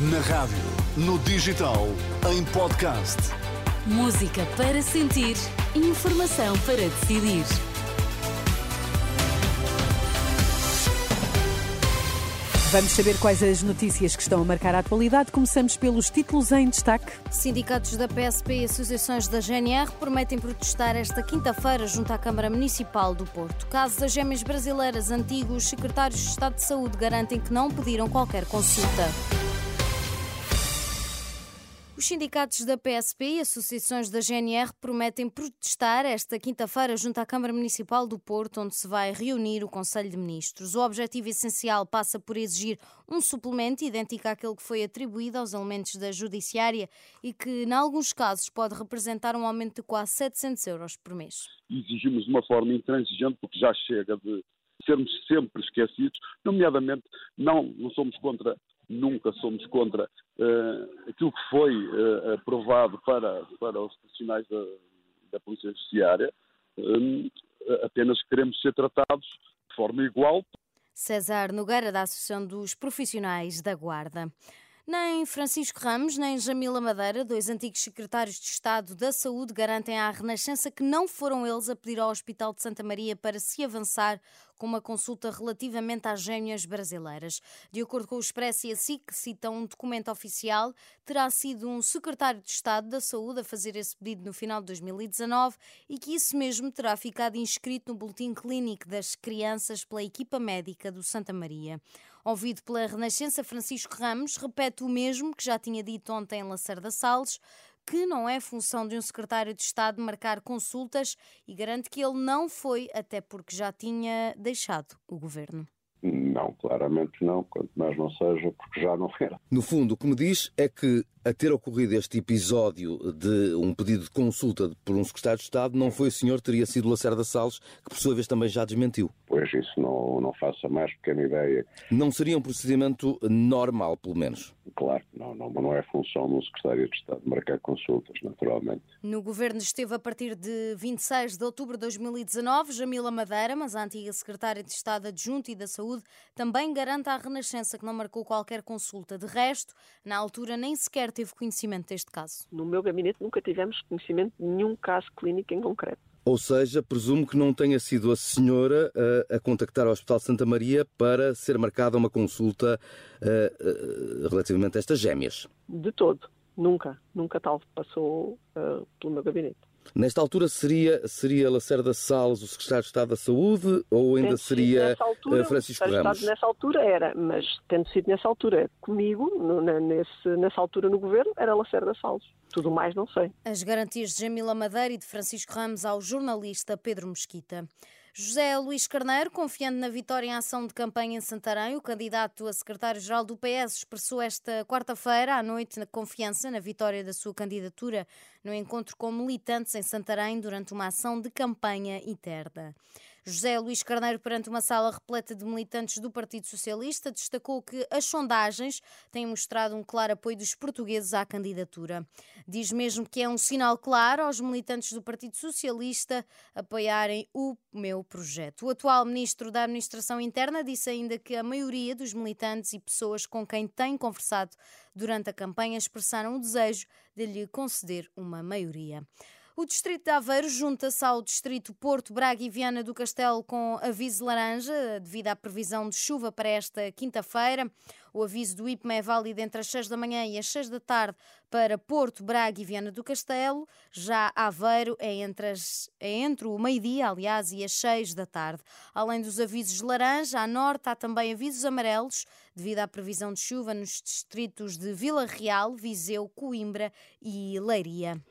Na rádio, no digital, em podcast. Música para sentir, informação para decidir. Vamos saber quais as notícias que estão a marcar a atualidade. Começamos pelos títulos em destaque. Sindicatos da PSP e associações da GNR prometem protestar esta quinta-feira junto à Câmara Municipal do Porto. Caso das gêmeas brasileiras, antigos secretários de Estado de Saúde garantem que não pediram qualquer consulta. Os sindicatos da PSP e associações da GNR prometem protestar esta quinta-feira junto à Câmara Municipal do Porto, onde se vai reunir o Conselho de Ministros. O objetivo essencial passa por exigir um suplemento idêntico àquele que foi atribuído aos elementos da Judiciária e que, em alguns casos, pode representar um aumento de quase 700 euros por mês. Exigimos de uma forma intransigente, porque já chega de sermos sempre esquecidos, nomeadamente não, não somos contra nunca somos contra uh, aquilo que foi uh, aprovado para, para os profissionais da, da Polícia Judiciária, uh, apenas queremos ser tratados de forma igual. César Nogueira, da Associação dos Profissionais da Guarda. Nem Francisco Ramos, nem Jamila Madeira, dois antigos secretários de Estado da Saúde, garantem à Renascença que não foram eles a pedir ao Hospital de Santa Maria para se avançar com uma consulta relativamente às gêmeas brasileiras. De acordo com o Expresso e a SIC, que citam um documento oficial, terá sido um secretário de Estado da Saúde a fazer esse pedido no final de 2019 e que isso mesmo terá ficado inscrito no boletim clínico das crianças pela equipa médica do Santa Maria. Ouvido pela Renascença, Francisco Ramos repete o mesmo que já tinha dito ontem em Lacerda Salles, que não é função de um secretário de Estado marcar consultas e garante que ele não foi, até porque já tinha deixado o governo. Não, claramente não, quanto mais não seja, porque já não era. No fundo, o que me diz é que a ter ocorrido este episódio de um pedido de consulta por um secretário de Estado, não foi o senhor, teria sido Lacerda Salles, que por sua vez também já desmentiu. Pois isso não, não faço a mais pequena ideia. Não seria um procedimento normal, pelo menos? Claro, não, não, não é função do secretário de Estado marcar consultas, naturalmente. No governo esteve a partir de 26 de outubro de 2019 Jamila Madeira, mas a antiga secretária de Estado adjunta e da Saúde também garante à Renascença que não marcou qualquer consulta. De resto, na altura nem sequer teve conhecimento deste caso. No meu gabinete nunca tivemos conhecimento de nenhum caso clínico em concreto. Ou seja, presumo que não tenha sido a senhora a, a contactar o Hospital Santa Maria para ser marcada uma consulta uh, uh, relativamente a estas gêmeas. De todo. Nunca. Nunca tal passou uh, pelo meu gabinete. Nesta altura seria, seria Lacerda Salles o secretário de Estado da Saúde ou ainda tendo seria altura, Francisco Ramos? Nessa altura era, mas tendo sido nessa altura comigo, no, nesse, nessa altura no governo, era Lacerda Salles. Tudo mais não sei. As garantias de Jamila Madeira e de Francisco Ramos ao jornalista Pedro Mesquita. José Luís Carneiro, confiante na vitória em ação de campanha em Santarém, o candidato a secretário-geral do PS expressou esta quarta-feira à noite na confiança na vitória da sua candidatura no encontro com militantes em Santarém durante uma ação de campanha interna. José Luís Carneiro, perante uma sala repleta de militantes do Partido Socialista, destacou que as sondagens têm mostrado um claro apoio dos portugueses à candidatura. Diz mesmo que é um sinal claro aos militantes do Partido Socialista apoiarem o meu projeto. O atual ministro da Administração Interna disse ainda que a maioria dos militantes e pessoas com quem tem conversado durante a campanha expressaram o desejo de lhe conceder uma maioria. O Distrito de Aveiro junta-se ao Distrito Porto, Braga e Viana do Castelo com aviso laranja devido à previsão de chuva para esta quinta-feira. O aviso do IPMA é válido entre as 6 da manhã e as 6 da tarde para Porto, Braga e Viana do Castelo. Já Aveiro é entre, as, é entre o meio-dia, aliás, e as 6 da tarde. Além dos avisos laranja, à norte há também avisos amarelos devido à previsão de chuva nos distritos de Vila Real, Viseu, Coimbra e Leiria.